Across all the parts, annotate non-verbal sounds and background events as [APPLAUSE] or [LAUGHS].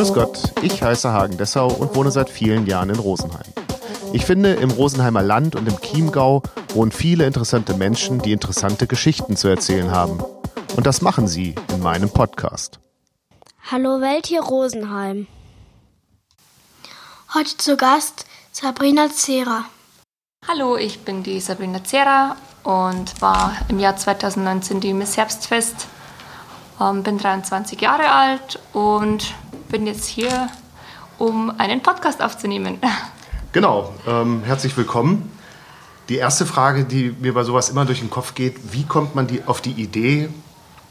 Grüß Gott, ich heiße Hagen Dessau und wohne seit vielen Jahren in Rosenheim. Ich finde, im Rosenheimer Land und im Chiemgau wohnen viele interessante Menschen, die interessante Geschichten zu erzählen haben. Und das machen sie in meinem Podcast. Hallo Welt hier Rosenheim. Heute zu Gast Sabrina Zera. Hallo, ich bin die Sabrina Zera und war im Jahr 2019 die Miss Herbstfest. Ähm, bin 23 Jahre alt und bin jetzt hier, um einen Podcast aufzunehmen. [LAUGHS] Genau, ähm, herzlich willkommen. Die erste Frage, die mir bei sowas immer durch den Kopf geht, wie kommt man die, auf die Idee,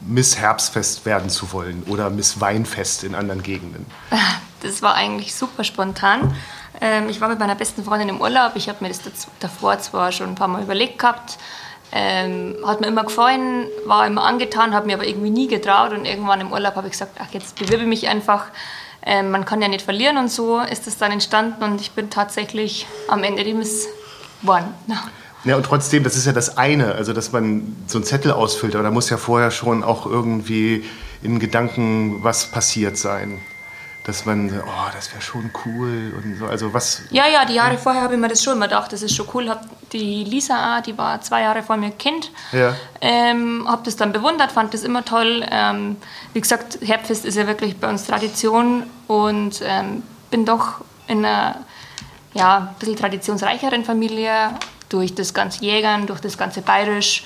Miss Herbstfest werden zu wollen oder Miss Weinfest in anderen Gegenden? [LAUGHS] Das war eigentlich super spontan. Ähm, ich war mit meiner besten Freundin im Urlaub. Ich habe mir das davor zwar schon ein paar Mal überlegt gehabt. Ähm, hat mir immer gefallen, war immer angetan, habe mir aber irgendwie nie getraut. Und irgendwann im Urlaub habe ich gesagt, ach, jetzt bewirbe ich mich einfach. Ähm, man kann ja nicht verlieren und so ist es dann entstanden. Und ich bin tatsächlich am Ende die Miss geworden. [LAUGHS] Ja, und trotzdem, das ist ja das eine, also dass man so einen Zettel ausfüllt, aber da muss ja vorher schon auch irgendwie in Gedanken was passiert sein dass man, oh, das wäre schon cool und so. Also was? Ja, ja, die Jahre vorher habe ich mir das schon immer gedacht, das ist schon cool. Hab die Lisa, die war zwei Jahre vor mir Kind, ja. ähm, habe das dann bewundert, fand das immer toll. Ähm, wie gesagt, Herbstfest ist ja wirklich bei uns Tradition und ähm, bin doch in einer ja, ein bisschen traditionsreicheren Familie durch das ganze Jägern, durch das ganze Bayerisch.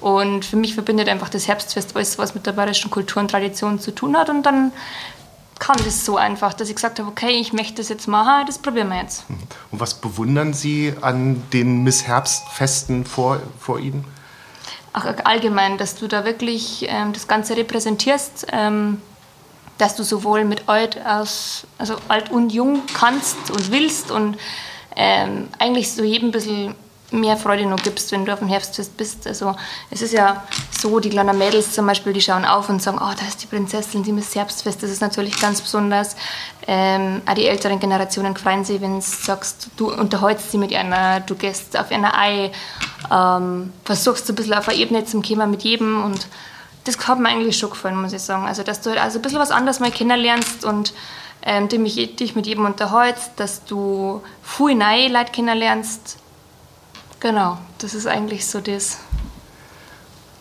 Und für mich verbindet einfach das Herbstfest alles, was mit der bayerischen Kultur und Tradition zu tun hat. Und dann kam das so einfach, dass ich gesagt habe, okay, ich möchte das jetzt machen, das probieren wir jetzt. Mhm. Und was bewundern Sie an den Miss Herbstfesten vor, vor Ihnen? Ach, allgemein, dass du da wirklich ähm, das Ganze repräsentierst, ähm, dass du sowohl mit alt, aus, also alt und jung kannst und willst und ähm, eigentlich so jedem ein bisschen mehr Freude noch gibst, wenn du auf dem Herbstfest bist. Also es ist ja so, die kleinen Mädels zum Beispiel, die schauen auf und sagen, oh, da ist die Prinzessin, die ist Herbstfest, das ist natürlich ganz besonders. Ähm, auch die älteren Generationen freuen sich, wenn du sagst, du unterhältst sie mit einer, du gehst auf einer Ei, ähm, versuchst ein bisschen auf einer Ebene zu kommen mit jedem und das hat mir eigentlich schon gefallen, muss ich sagen. Also, dass du halt also ein bisschen was anderes mal kennenlernst und ähm, dich mit jedem unterhältst, dass du viel neue Leute kennenlernst, Genau, das ist eigentlich so das.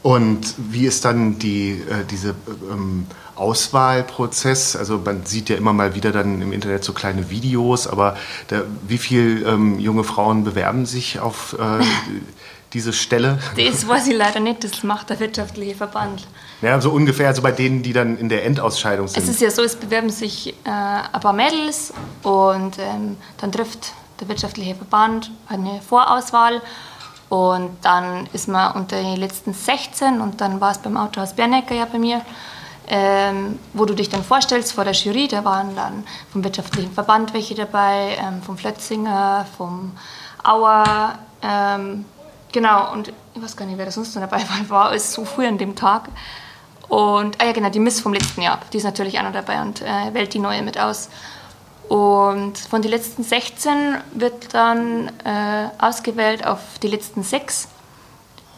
Und wie ist dann die, äh, diese ähm, Auswahlprozess? Also man sieht ja immer mal wieder dann im Internet so kleine Videos, aber da, wie viele ähm, junge Frauen bewerben sich auf äh, [LAUGHS] diese Stelle? Das weiß ich leider nicht, das macht der wirtschaftliche Verband. Ja, so ungefähr, also bei denen, die dann in der Endausscheidung sind. Es ist ja so, es bewerben sich äh, ein paar Mädels und ähm, dann trifft der wirtschaftliche Verband eine Vorauswahl und dann ist man unter den letzten 16 und dann war es beim Autohaus Bernecker ja bei mir, ähm, wo du dich dann vorstellst vor der Jury. Da waren dann vom wirtschaftlichen Verband welche dabei, ähm, vom Flötzinger, vom Auer, ähm, genau, und ich weiß gar nicht, wer da sonst noch dabei [LAUGHS] war, war alles so früh an dem Tag. Und, ah ja, genau, die Miss vom letzten Jahr, die ist natürlich auch noch dabei und äh, wählt die neue mit aus. Und von den letzten 16 wird dann äh, ausgewählt auf die letzten sechs.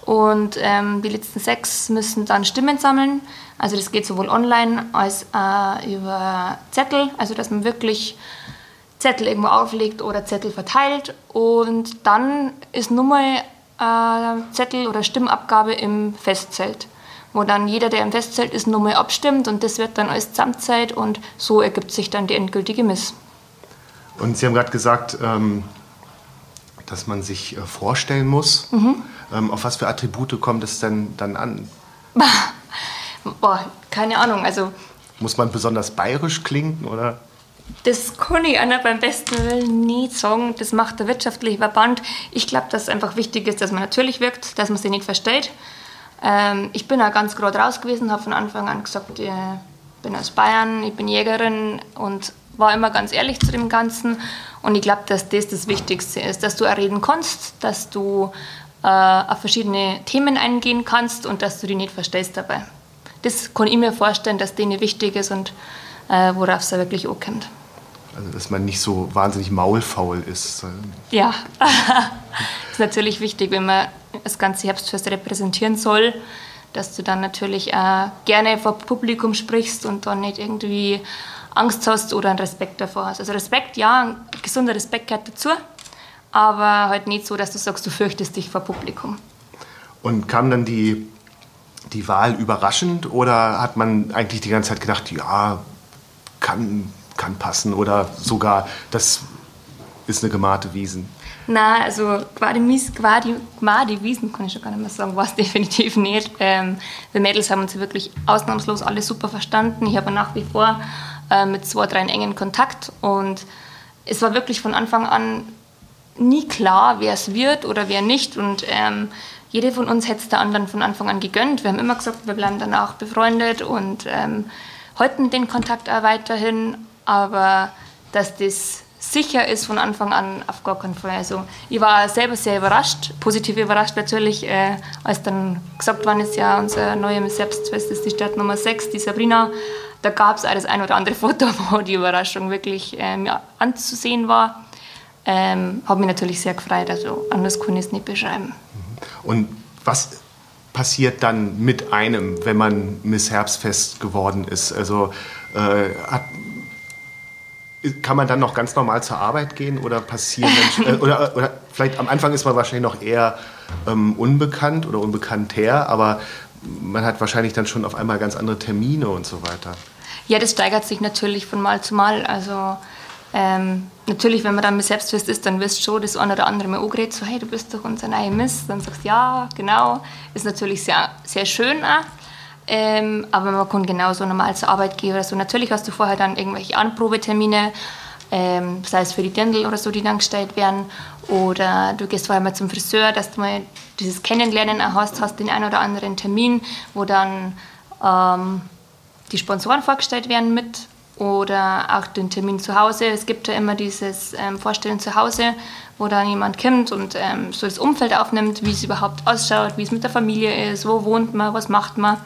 Und ähm, die letzten sechs müssen dann Stimmen sammeln. Also das geht sowohl online als auch über Zettel. Also dass man wirklich Zettel irgendwo auflegt oder Zettel verteilt. Und dann ist nur mal äh, Zettel oder Stimmabgabe im Festzelt wo dann jeder, der im Festzelt ist, nur mal abstimmt und das wird dann als Gesamtzeit und so ergibt sich dann die endgültige Miss. Und Sie haben gerade gesagt, ähm, dass man sich äh, vorstellen muss. Mhm. Ähm, auf was für Attribute kommt es denn dann an? [LAUGHS] Boah, keine Ahnung. Also muss man besonders bayerisch klingen oder? Das kann ich einer beim besten Willen nie sagen. Das macht der wirtschaftliche Verband. Ich glaube, dass es einfach wichtig ist, dass man natürlich wirkt, dass man sich nicht versteht. Ähm, ich bin auch ganz gerade raus gewesen, habe von Anfang an gesagt, ich bin aus Bayern, ich bin Jägerin und war immer ganz ehrlich zu dem Ganzen. Und ich glaube, dass das das Wichtigste ist, dass du auch reden kannst, dass du äh, auf verschiedene Themen eingehen kannst und dass du die nicht verstellst dabei. Das kann ich mir vorstellen, dass denen wichtig ist und äh, worauf es wirklich ankommt. Also, dass man nicht so wahnsinnig maulfaul ist. Ja, [LAUGHS] das ist natürlich wichtig, wenn man das ganze Herbstfest repräsentieren soll, dass du dann natürlich äh, gerne vor Publikum sprichst und dann nicht irgendwie Angst hast oder einen Respekt davor hast. Also Respekt, ja, ein gesunder Respekt gehört dazu, aber halt nicht so, dass du sagst, du fürchtest dich vor Publikum. Und kam dann die, die Wahl überraschend oder hat man eigentlich die ganze Zeit gedacht, ja, kann, kann passen oder sogar, das ist eine gemachte Wiesen? Nein, also Gwadi, Gwadi, Gwadi Wiesen kann ich schon gar nicht mehr sagen, war es definitiv nicht. Ähm, wir Mädels haben uns wirklich ausnahmslos alle super verstanden. Ich habe nach wie vor äh, mit zwei, drei engen Kontakt und es war wirklich von Anfang an nie klar, wer es wird oder wer nicht und ähm, jede von uns hätte es der anderen von Anfang an gegönnt. Wir haben immer gesagt, wir bleiben danach befreundet und ähm, halten den Kontakt auch weiterhin, aber dass das sicher ist von Anfang an auf gar keinen Fall. Also ich war selber sehr überrascht, positiv überrascht natürlich, äh, als dann gesagt worden ist, ja, unser neues Selbstfest ist die Stadt Nummer 6, die Sabrina. Da gab es auch das ein oder andere [LAUGHS] Foto, wo die Überraschung wirklich ähm, anzusehen war. Ähm, Habe mich natürlich sehr gefreut, also anders kann ich es nicht beschreiben. Und was passiert dann mit einem, wenn man Miss Herbstfest geworden ist? Also äh, hat, kann man dann noch ganz normal zur Arbeit gehen oder passieren äh, oder, oder vielleicht am Anfang ist man wahrscheinlich noch eher ähm, unbekannt oder unbekannter, aber man hat wahrscheinlich dann schon auf einmal ganz andere Termine und so weiter. Ja, das steigert sich natürlich von Mal zu Mal. Also ähm, natürlich, wenn man dann mit Selbstfest ist, dann wirst du schon das eine oder andere mal angeredet, so hey, du bist doch unser neuer Miss. Dann sagst du, ja, genau. Ist natürlich sehr, sehr schön auch. Ähm, aber man kann genauso normal zur Arbeit gehen. Natürlich hast du vorher dann irgendwelche Anprobetermine, ähm, sei es für die Dirndl oder so, die dann gestellt werden. Oder du gehst vorher mal zum Friseur, dass du mal dieses Kennenlernen hast, hast den einen oder anderen Termin, wo dann ähm, die Sponsoren vorgestellt werden mit oder auch den Termin zu Hause. Es gibt ja immer dieses ähm, Vorstellen zu Hause, wo dann jemand kommt und ähm, so das Umfeld aufnimmt, wie es überhaupt ausschaut, wie es mit der Familie ist, wo wohnt man, was macht man.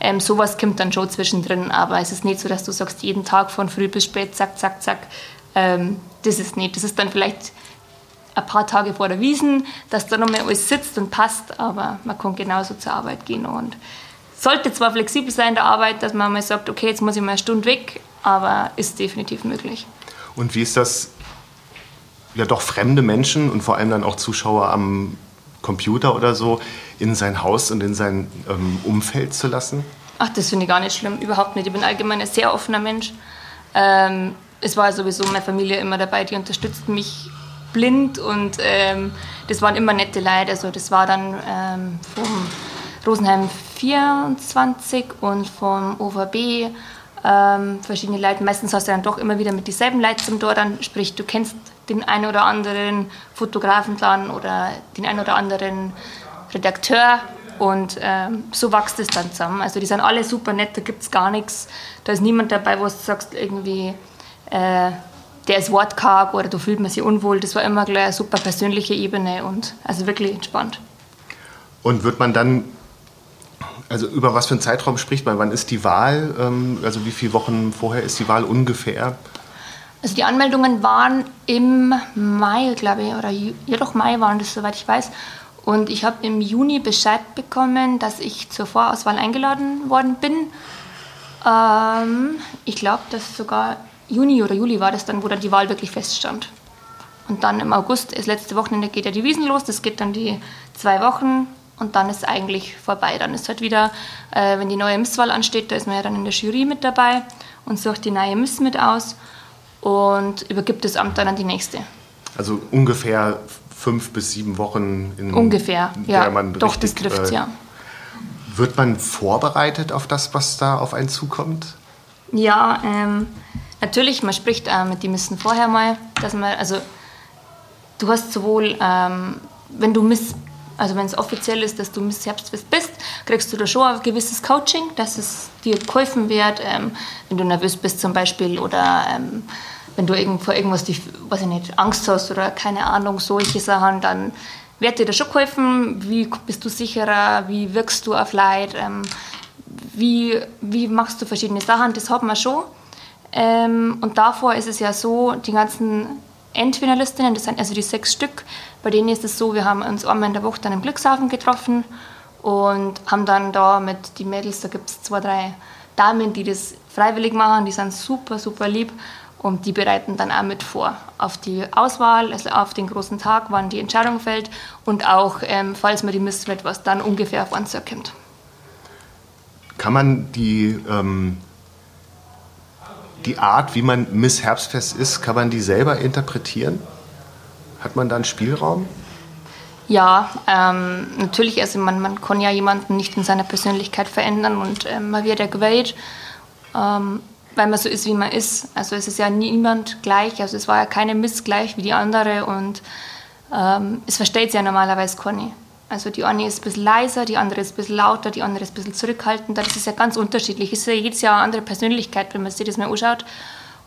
Ähm, sowas kommt dann schon zwischendrin, aber es ist nicht so, dass du sagst, jeden Tag von früh bis spät, zack, zack, zack. Ähm, das ist nicht. Das ist dann vielleicht ein paar Tage vor der Wiesen, dass da nochmal alles sitzt und passt, aber man kann genauso zur Arbeit gehen und sollte zwar flexibel sein in der Arbeit, dass man mal sagt, okay, jetzt muss ich mal eine Stunde weg, aber ist definitiv möglich. Und wie ist das, ja doch fremde Menschen und vor allem dann auch Zuschauer am Computer oder so in sein Haus und in sein ähm, Umfeld zu lassen? Ach, das finde ich gar nicht schlimm, überhaupt nicht. Ich bin allgemein ein sehr offener Mensch. Ähm, es war sowieso meine Familie immer dabei, die unterstützt mich blind und ähm, das waren immer nette Leute. Also das war dann ähm, vom Rosenheim 24 und vom OVB ähm, verschiedene Leute. Meistens hast du dann doch immer wieder mit dieselben Leuten zum Tor, dann sprich, du kennst den einen oder anderen Fotografen dann oder den einen oder anderen Redakteur und ähm, so wächst es dann zusammen. Also die sind alle super nett, da gibt es gar nichts. Da ist niemand dabei, wo du sagst, irgendwie, äh, der ist wortkarg oder du fühlt man sich unwohl. Das war immer gleich eine super persönliche Ebene und also wirklich entspannt. Und wird man dann also über was für einen Zeitraum spricht man? Wann ist die Wahl? Ähm, also wie viele Wochen vorher ist die Wahl ungefähr? Also die Anmeldungen waren im Mai, glaube ich, oder ja doch Mai waren das, soweit ich weiß. Und ich habe im Juni Bescheid bekommen, dass ich zur Vorauswahl eingeladen worden bin. Ähm, ich glaube, dass sogar Juni oder Juli war das dann, wo dann die Wahl wirklich feststand. Und dann im August, das letzte Wochenende geht ja die Wiesen los, das geht dann die zwei Wochen und dann ist eigentlich vorbei. Dann ist halt wieder, äh, wenn die neue Misswahl ansteht, da ist man ja dann in der Jury mit dabei und sucht die neue Miss mit aus und übergibt das Amt dann an die nächste. Also ungefähr fünf bis sieben Wochen, in ungefähr, der ja, man doch richtig, das trifft äh, ja. Wird man vorbereitet auf das, was da auf einen zukommt? Ja, ähm, natürlich. Man spricht äh, mit den Missen vorher mal, dass man also du hast sowohl ähm, wenn du Miss also wenn es offiziell ist, dass du Miss Herbstfest bist, kriegst du da schon ein gewisses Coaching, dass es dir geholfen wird, ähm, wenn du nervös bist zum Beispiel oder ähm, wenn du irgend, vor irgendwas die, weiß ich nicht, Angst hast oder keine Ahnung, solche Sachen, dann wird dir da schon geholfen. Wie bist du sicherer? Wie wirkst du auf Leid? Ähm, wie, wie machst du verschiedene Sachen? Das hat man schon. Ähm, und davor ist es ja so, die ganzen Endfinalistinnen, das sind also die sechs Stück, bei denen ist es so, wir haben uns einmal in der Woche dann im Glückshafen getroffen und haben dann da mit den Mädels, da gibt es zwei, drei Damen, die das freiwillig machen, die sind super, super lieb und die bereiten dann auch mit vor auf die Auswahl, also auf den großen Tag, wann die Entscheidung fällt und auch, ähm, falls man die Mist wird, was dann ungefähr auf uns zukommt. Kann man die, ähm, die Art, wie man Miss Herbstfest ist, kann man die selber interpretieren? Hat man da einen Spielraum? Ja, ähm, natürlich, also man, man kann ja jemanden nicht in seiner Persönlichkeit verändern und ähm, man wird ja gewählt, ähm, weil man so ist, wie man ist. Also es ist ja niemand gleich, also es war ja keine Miss gleich wie die andere und ähm, es versteht ja normalerweise keine. Also die eine ist ein bisschen leiser, die andere ist ein bisschen lauter, die andere ist ein bisschen zurückhaltender. Das ist ja ganz unterschiedlich. Es ist ja jedes Jahr eine andere Persönlichkeit, wenn man sich das mal anschaut.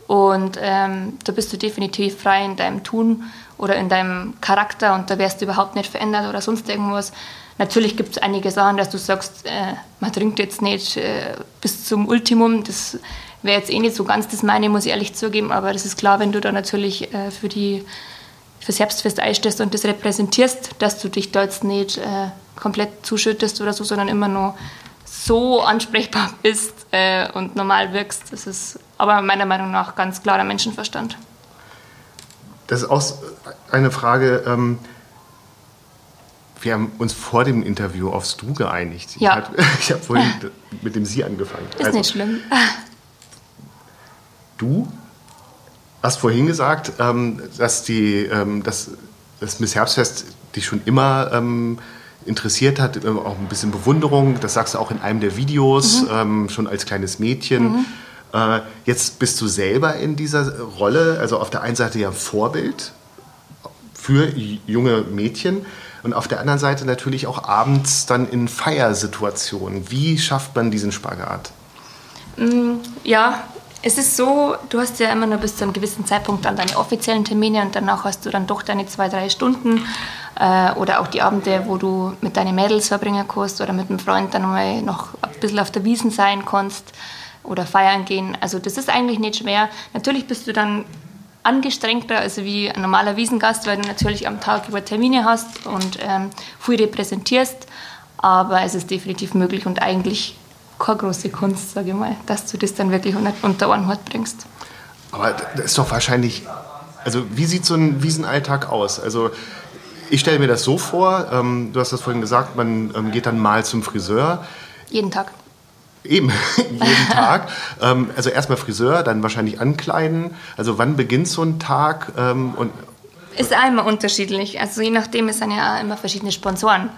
Und ähm, da bist du definitiv frei in deinem Tun oder in deinem Charakter und da wirst du überhaupt nicht verändert oder sonst irgendwas. Natürlich gibt es einige Sachen, dass du sagst, äh, man trinkt jetzt nicht äh, bis zum Ultimum. Das wäre jetzt eh nicht so ganz das meine, muss ich ehrlich zugeben. Aber das ist klar, wenn du da natürlich äh, für die fürs Herbstfest einstehst und das repräsentierst, dass du dich da jetzt nicht äh, komplett zuschüttest oder so, sondern immer nur so ansprechbar [LAUGHS] bist äh, und normal wirkst. Das ist aber meiner Meinung nach ganz klarer Menschenverstand. Das ist auch eine Frage. Ähm, wir haben uns vor dem Interview aufs Du geeinigt. Ja. Ich habe [LAUGHS] vorhin mit dem Sie angefangen. Ist also, nicht schlimm. Du hast vorhin gesagt, ähm, dass, die, ähm, dass das Miss Herbstfest dich schon immer ähm, interessiert hat, auch ein bisschen Bewunderung. Das sagst du auch in einem der Videos, mhm. schon als kleines Mädchen. Mhm. Äh, jetzt bist du selber in dieser Rolle, also auf der einen Seite ja Vorbild für junge Mädchen und auf der anderen Seite natürlich auch abends dann in Feiersituationen. Wie schafft man diesen Spagat? Mm, ja, es ist so, du hast ja immer nur bis zu einem gewissen Zeitpunkt dann deine offiziellen Termine und danach hast du dann doch deine zwei, drei Stunden äh, oder auch die Abende, wo du mit deinen Mädels verbringen kannst oder mit einem Freund dann mal noch ein bisschen auf der Wiesen sein kannst oder feiern gehen. Also das ist eigentlich nicht schwer. Natürlich bist du dann angestrengter, also wie ein normaler Wiesengast, weil du natürlich am Tag über Termine hast und ähm, viel repräsentierst. Aber es ist definitiv möglich und eigentlich keine große Kunst, sage ich mal, dass du das dann wirklich unter einen Hut bringst. Aber das ist doch wahrscheinlich, also wie sieht so ein Wiesenalltag aus? Also ich stelle mir das so vor, ähm, du hast das vorhin gesagt, man ähm, geht dann mal zum Friseur. Jeden Tag. Eben, [LAUGHS] jeden Tag. Ähm, also erstmal Friseur, dann wahrscheinlich ankleiden. Also wann beginnt so ein Tag? Ähm, und ist einmal unterschiedlich. Also je nachdem, es sind ja immer verschiedene Sponsoren.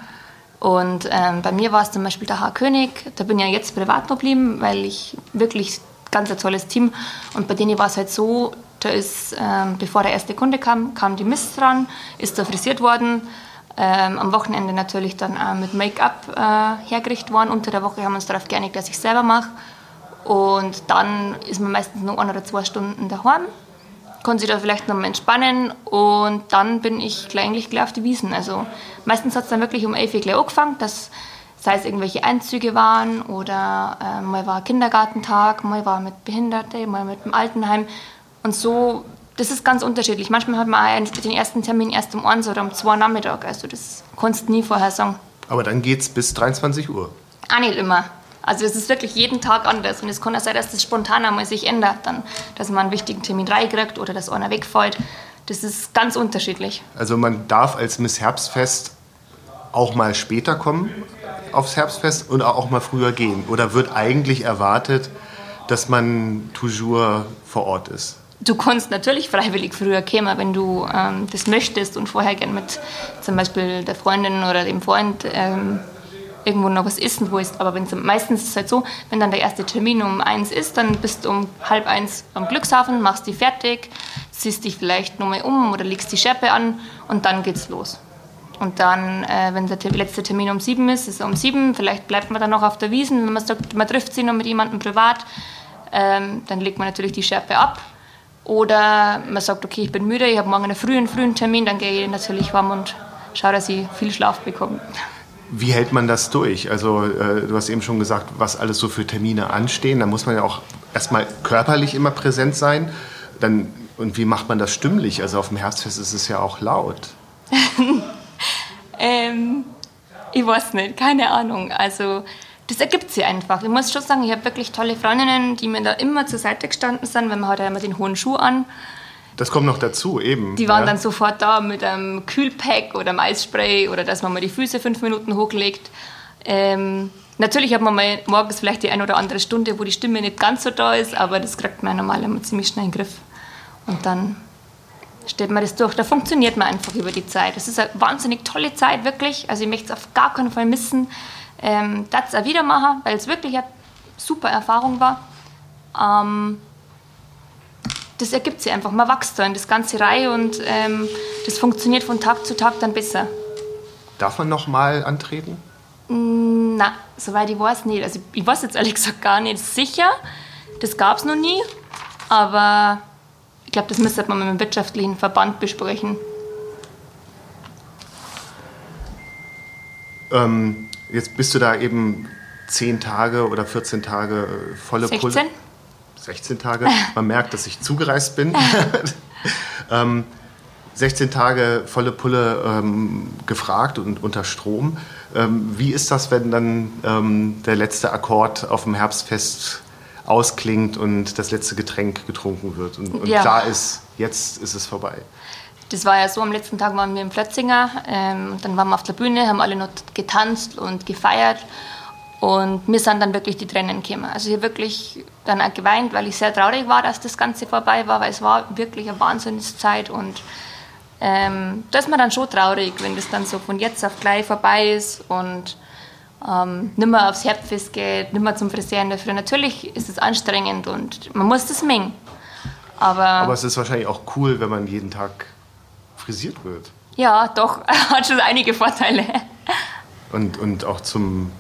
Und ähm, bei mir war es zum Beispiel der Herr König. Da bin ich ja jetzt privat geblieben, weil ich wirklich ganz ein tolles Team. Und bei denen war es halt so, da ist, ähm, bevor der erste Kunde kam, kam die Mist dran, ist da frisiert worden. Ähm, am Wochenende natürlich dann auch mit Make-up äh, hergerichtet worden. Unter der Woche haben wir uns darauf geeinigt, dass ich es selber mache. Und dann ist man meistens nur ein oder zwei Stunden daheim, kann sich da vielleicht noch mal entspannen und dann bin ich gleich, eigentlich gleich auf die Wiesen. Also meistens hat es dann wirklich um 11 Uhr gleich angefangen, dass sei es irgendwelche Einzüge waren oder äh, mal war Kindergartentag, mal war mit Behinderte, mal mit dem Altenheim. Und so das ist ganz unterschiedlich. Manchmal hat man den ersten Termin erst um 1 oder um 2 Uhr Nachmittag. Also das kannst du nie vorher sagen. Aber dann geht es bis 23 Uhr? Auch nicht immer. Also es ist wirklich jeden Tag anders. Und es kann auch sein, dass das spontan einmal sich ändert. Dann, dass man einen wichtigen Termin reinkriegt oder dass einer wegfällt. Das ist ganz unterschiedlich. Also man darf als Miss Herbstfest auch mal später kommen aufs Herbstfest und auch mal früher gehen? Oder wird eigentlich erwartet, dass man toujours vor Ort ist? Du kannst natürlich freiwillig früher kommen, wenn du ähm, das möchtest und vorher gerne mit zum Beispiel der Freundin oder dem Freund ähm, irgendwo noch was essen willst. Aber wenn's, meistens ist es halt so, wenn dann der erste Termin um eins ist, dann bist du um halb eins am Glückshafen, machst die fertig, ziehst dich vielleicht nochmal um oder legst die Schärpe an und dann geht's los. Und dann, äh, wenn der letzte Termin um sieben ist, ist er um sieben. Vielleicht bleibt man dann noch auf der Wiesen, wenn man sagt, man trifft sich noch mit jemandem privat. Ähm, dann legt man natürlich die Schärpe ab oder man sagt, okay, ich bin müde, ich habe morgen einen frühen, frühen Termin, dann gehe ich natürlich warm und schaue, dass ich viel Schlaf bekomme. Wie hält man das durch? Also äh, du hast eben schon gesagt, was alles so für Termine anstehen. Da muss man ja auch erstmal körperlich immer präsent sein. Dann, und wie macht man das stimmlich? Also auf dem Herbstfest ist es ja auch laut. [LAUGHS] ähm, ich weiß nicht, keine Ahnung. Also das ergibt sich einfach. Ich muss schon sagen, ich habe wirklich tolle Freundinnen, die mir da immer zur Seite gestanden sind, wenn man hat ja immer den hohen Schuh an. Das kommt noch dazu, eben. Die waren ja. dann sofort da mit einem Kühlpack oder einem Eisspray oder dass man mal die Füße fünf Minuten hochlegt. Ähm, natürlich hat man mal morgens vielleicht die eine oder andere Stunde, wo die Stimme nicht ganz so da ist, aber das kriegt man normal immer ziemlich schnell in den Griff. Und dann stellt man das durch. Da funktioniert man einfach über die Zeit. Das ist eine wahnsinnig tolle Zeit, wirklich. Also ich möchte es auf gar keinen Fall missen. Ähm, das auch wieder machen, weil es wirklich eine super Erfahrung war. Ähm, das ergibt sich einfach. Man wächst da in das ganze Reihe und ähm, das funktioniert von Tag zu Tag dann besser. Darf man noch mal antreten? Mm, na, soweit ich weiß nicht. Also ich weiß jetzt ehrlich gesagt gar nicht sicher. Das gab es noch nie. Aber ich glaube, das müsste man mit dem wirtschaftlichen Verband besprechen. Ähm, jetzt bist du da eben 10 Tage oder 14 Tage äh, volle 16? Pulle. 16 Tage. Man merkt, dass ich zugereist bin. [LAUGHS] ähm, 16 Tage volle Pulle ähm, gefragt und unter Strom. Ähm, wie ist das, wenn dann ähm, der letzte Akkord auf dem Herbstfest ausklingt und das letzte Getränk getrunken wird und, und ja. klar ist, jetzt ist es vorbei? Das war ja so, am letzten Tag waren wir in Plötzinger, ähm, dann waren wir auf der Bühne, haben alle noch getanzt und gefeiert und mir sind dann wirklich die Tränen gekommen. Also ich habe wirklich dann auch geweint, weil ich sehr traurig war, dass das Ganze vorbei war, weil es war wirklich eine Wahnsinnszeit und ähm, da ist man dann schon traurig, wenn das dann so von jetzt auf gleich vorbei ist und ähm, nicht mehr aufs Herbstfest geht, nicht mehr zum Friseur in der Früh. Natürlich ist es anstrengend und man muss das mengen. Aber, Aber es ist wahrscheinlich auch cool, wenn man jeden Tag frisiert wird. Ja, doch, [LAUGHS] hat schon einige Vorteile. Und, und auch zum,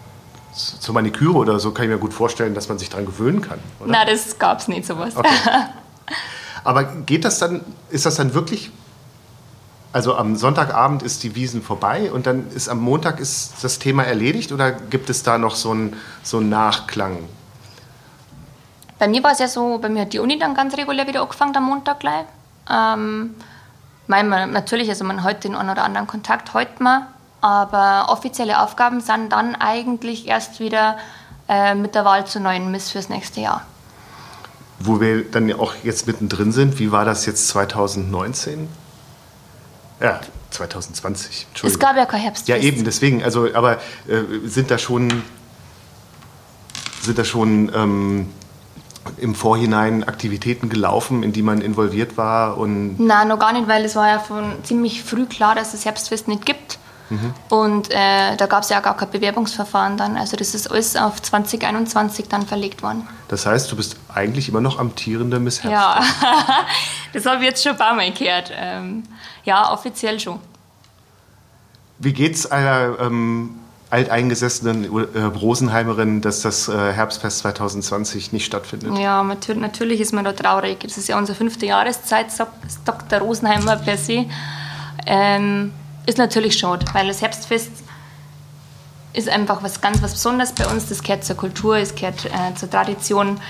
zur Maniküre oder so kann ich mir gut vorstellen, dass man sich daran gewöhnen kann. Oder? Na, das gab es nicht sowas. Okay. [LAUGHS] Aber geht das dann, ist das dann wirklich also am Sonntagabend ist die Wiesen vorbei und dann ist am Montag ist das Thema erledigt oder gibt es da noch so einen so einen Nachklang? Bei mir war es ja so, bei mir hat die Uni dann ganz regulär wieder angefangen am Montag gleich. Ähm, man, natürlich, also man hat den einen oder anderen Kontakt heute mal, aber offizielle Aufgaben sind dann eigentlich erst wieder äh, mit der Wahl zur neuen Miss fürs nächste Jahr. Wo wir dann auch jetzt mittendrin sind, wie war das jetzt 2019? Ja, 2020. Es gab ja kein Herbstfest. Ja, eben, deswegen. Also, aber äh, sind da schon, sind da schon ähm, im Vorhinein Aktivitäten gelaufen, in die man involviert war? Und Nein, noch gar nicht, weil es war ja von ziemlich früh klar, dass es Herbstfest nicht gibt. Mhm. Und äh, da gab es ja gar kein Bewerbungsverfahren dann. Also das ist alles auf 2021 dann verlegt worden. Das heißt, du bist eigentlich immer noch amtierende Miss Herbstfest? Ja, [LAUGHS] das habe ich jetzt schon ein paar Mal gehört. Ähm, ja, offiziell schon. Wie geht es einer ähm, alteingesessenen äh, Rosenheimerin, dass das äh, Herbstfest 2020 nicht stattfindet? Ja, natürlich ist man da traurig. Das ist ja unsere fünfte Jahreszeit, sagt Dr. Rosenheimer per se. Ähm, ist natürlich schade, weil das Herbstfest ist einfach was ganz was Besonderes bei uns. Das gehört zur Kultur, es gehört äh, zur Tradition.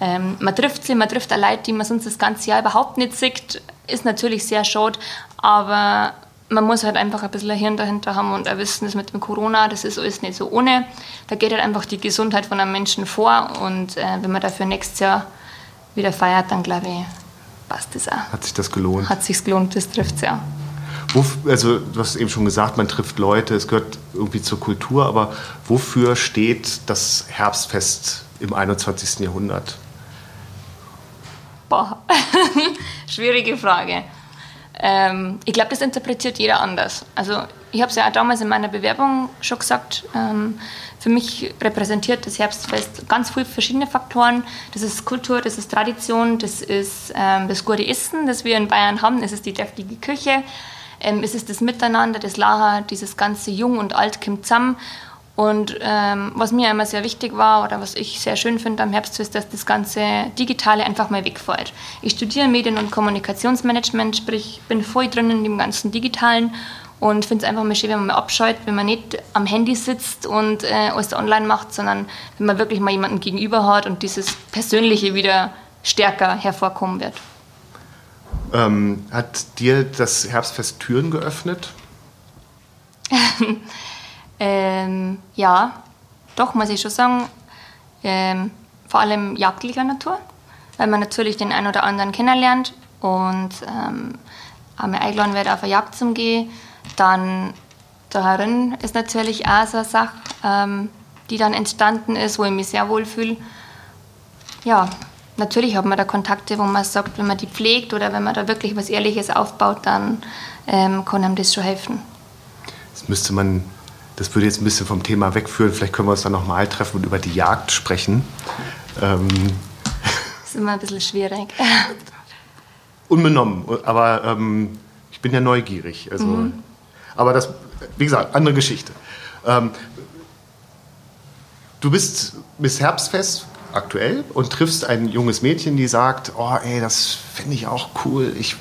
Ähm, man trifft sie, man trifft auch Leute, die man sonst das ganze Jahr überhaupt nicht sieht. Ist natürlich sehr schade, aber man muss halt einfach ein bisschen ein Hirn dahinter haben und wissen, das mit dem Corona, das ist alles nicht so ohne. Da geht halt einfach die Gesundheit von einem Menschen vor und äh, wenn man dafür nächstes Jahr wieder feiert, dann glaube ich, passt das auch. Hat sich das gelohnt? Hat sich gelohnt, das trifft es ja. Wo, also du hast eben schon gesagt, man trifft Leute, es gehört irgendwie zur Kultur, aber wofür steht das Herbstfest im 21. Jahrhundert? Boah, [LAUGHS] schwierige Frage. Ähm, ich glaube, das interpretiert jeder anders. Also ich habe es ja auch damals in meiner Bewerbung schon gesagt, ähm, für mich repräsentiert das Herbstfest ganz viele verschiedene Faktoren. Das ist Kultur, das ist Tradition, das ist ähm, das gute Essen, das wir in Bayern haben, das ist die deftige Küche, ähm, es ist das Miteinander, das Lacher, dieses ganze Jung und Alt kommt zusammen. Und ähm, was mir immer sehr wichtig war oder was ich sehr schön finde am Herbst ist, dass das ganze Digitale einfach mal wegfällt. Ich studiere Medien- und Kommunikationsmanagement, sprich bin voll drin in dem ganzen Digitalen und finde es einfach mal schön, wenn man mal abschaut, wenn man nicht am Handy sitzt und äh, alles online macht, sondern wenn man wirklich mal jemanden gegenüber hat und dieses Persönliche wieder stärker hervorkommen wird. Ähm, hat dir das Herbstfest Türen geöffnet? [LAUGHS] ähm, ja, doch, muss ich schon sagen, ähm, vor allem jagdlicher Natur, weil man natürlich den einen oder anderen kennenlernt und ähm, einmal eingeladen wird, auf eine Jagd zu gehen. Dann darin ist natürlich auch so eine Sache, ähm, die dann entstanden ist, wo ich mich sehr wohl fühle. Ja, natürlich hat man da Kontakte, wo man sagt, wenn man die pflegt oder wenn man da wirklich was Ehrliches aufbaut, dann ähm, kann einem das schon helfen. Das müsste man, das würde jetzt ein bisschen vom Thema wegführen. Vielleicht können wir uns dann nochmal treffen und über die Jagd sprechen. Ähm, das [LAUGHS] ist immer ein bisschen schwierig. Unbenommen, aber ähm, ich bin ja neugierig. Also, mhm. Aber das, wie gesagt, andere Geschichte. Ähm, du bist bis Herbstfest aktuell und triffst ein junges Mädchen, die sagt, oh ey, das finde ich auch cool, ich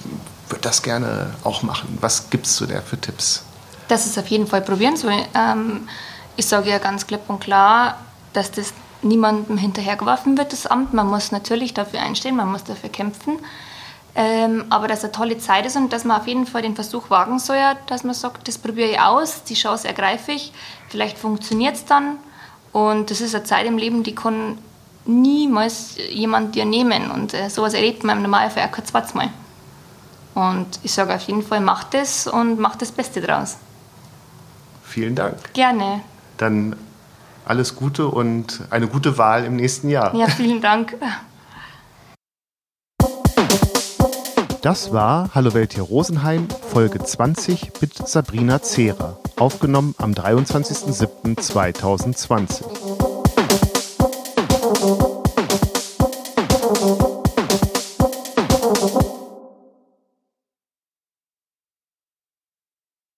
würde das gerne auch machen. Was gibst du der für Tipps? Das ist auf jeden Fall probieren soll. Ähm, ich sage ja ganz klipp und klar, dass das niemandem hinterhergeworfen wird, das Amt. Man muss natürlich dafür einstehen, man muss dafür kämpfen. Ähm, aber dass es eine tolle Zeit ist und dass man auf jeden Fall den Versuch wagen soll, dass man sagt, das probiere ich aus, die Chance ergreife ich, vielleicht funktioniert es dann. Und das ist eine Zeit im Leben, die kann niemals jemand dir nehmen. Und äh, sowas erlebt man im Normalfall auch kein zweites Mal. Und ich sage auf jeden Fall, mach das und mach das Beste draus. Vielen Dank. Gerne. Dann alles Gute und eine gute Wahl im nächsten Jahr. Ja, vielen Dank. Das war Hallo Welt hier Rosenheim, Folge 20 mit Sabrina Zehrer, aufgenommen am 23.07.2020.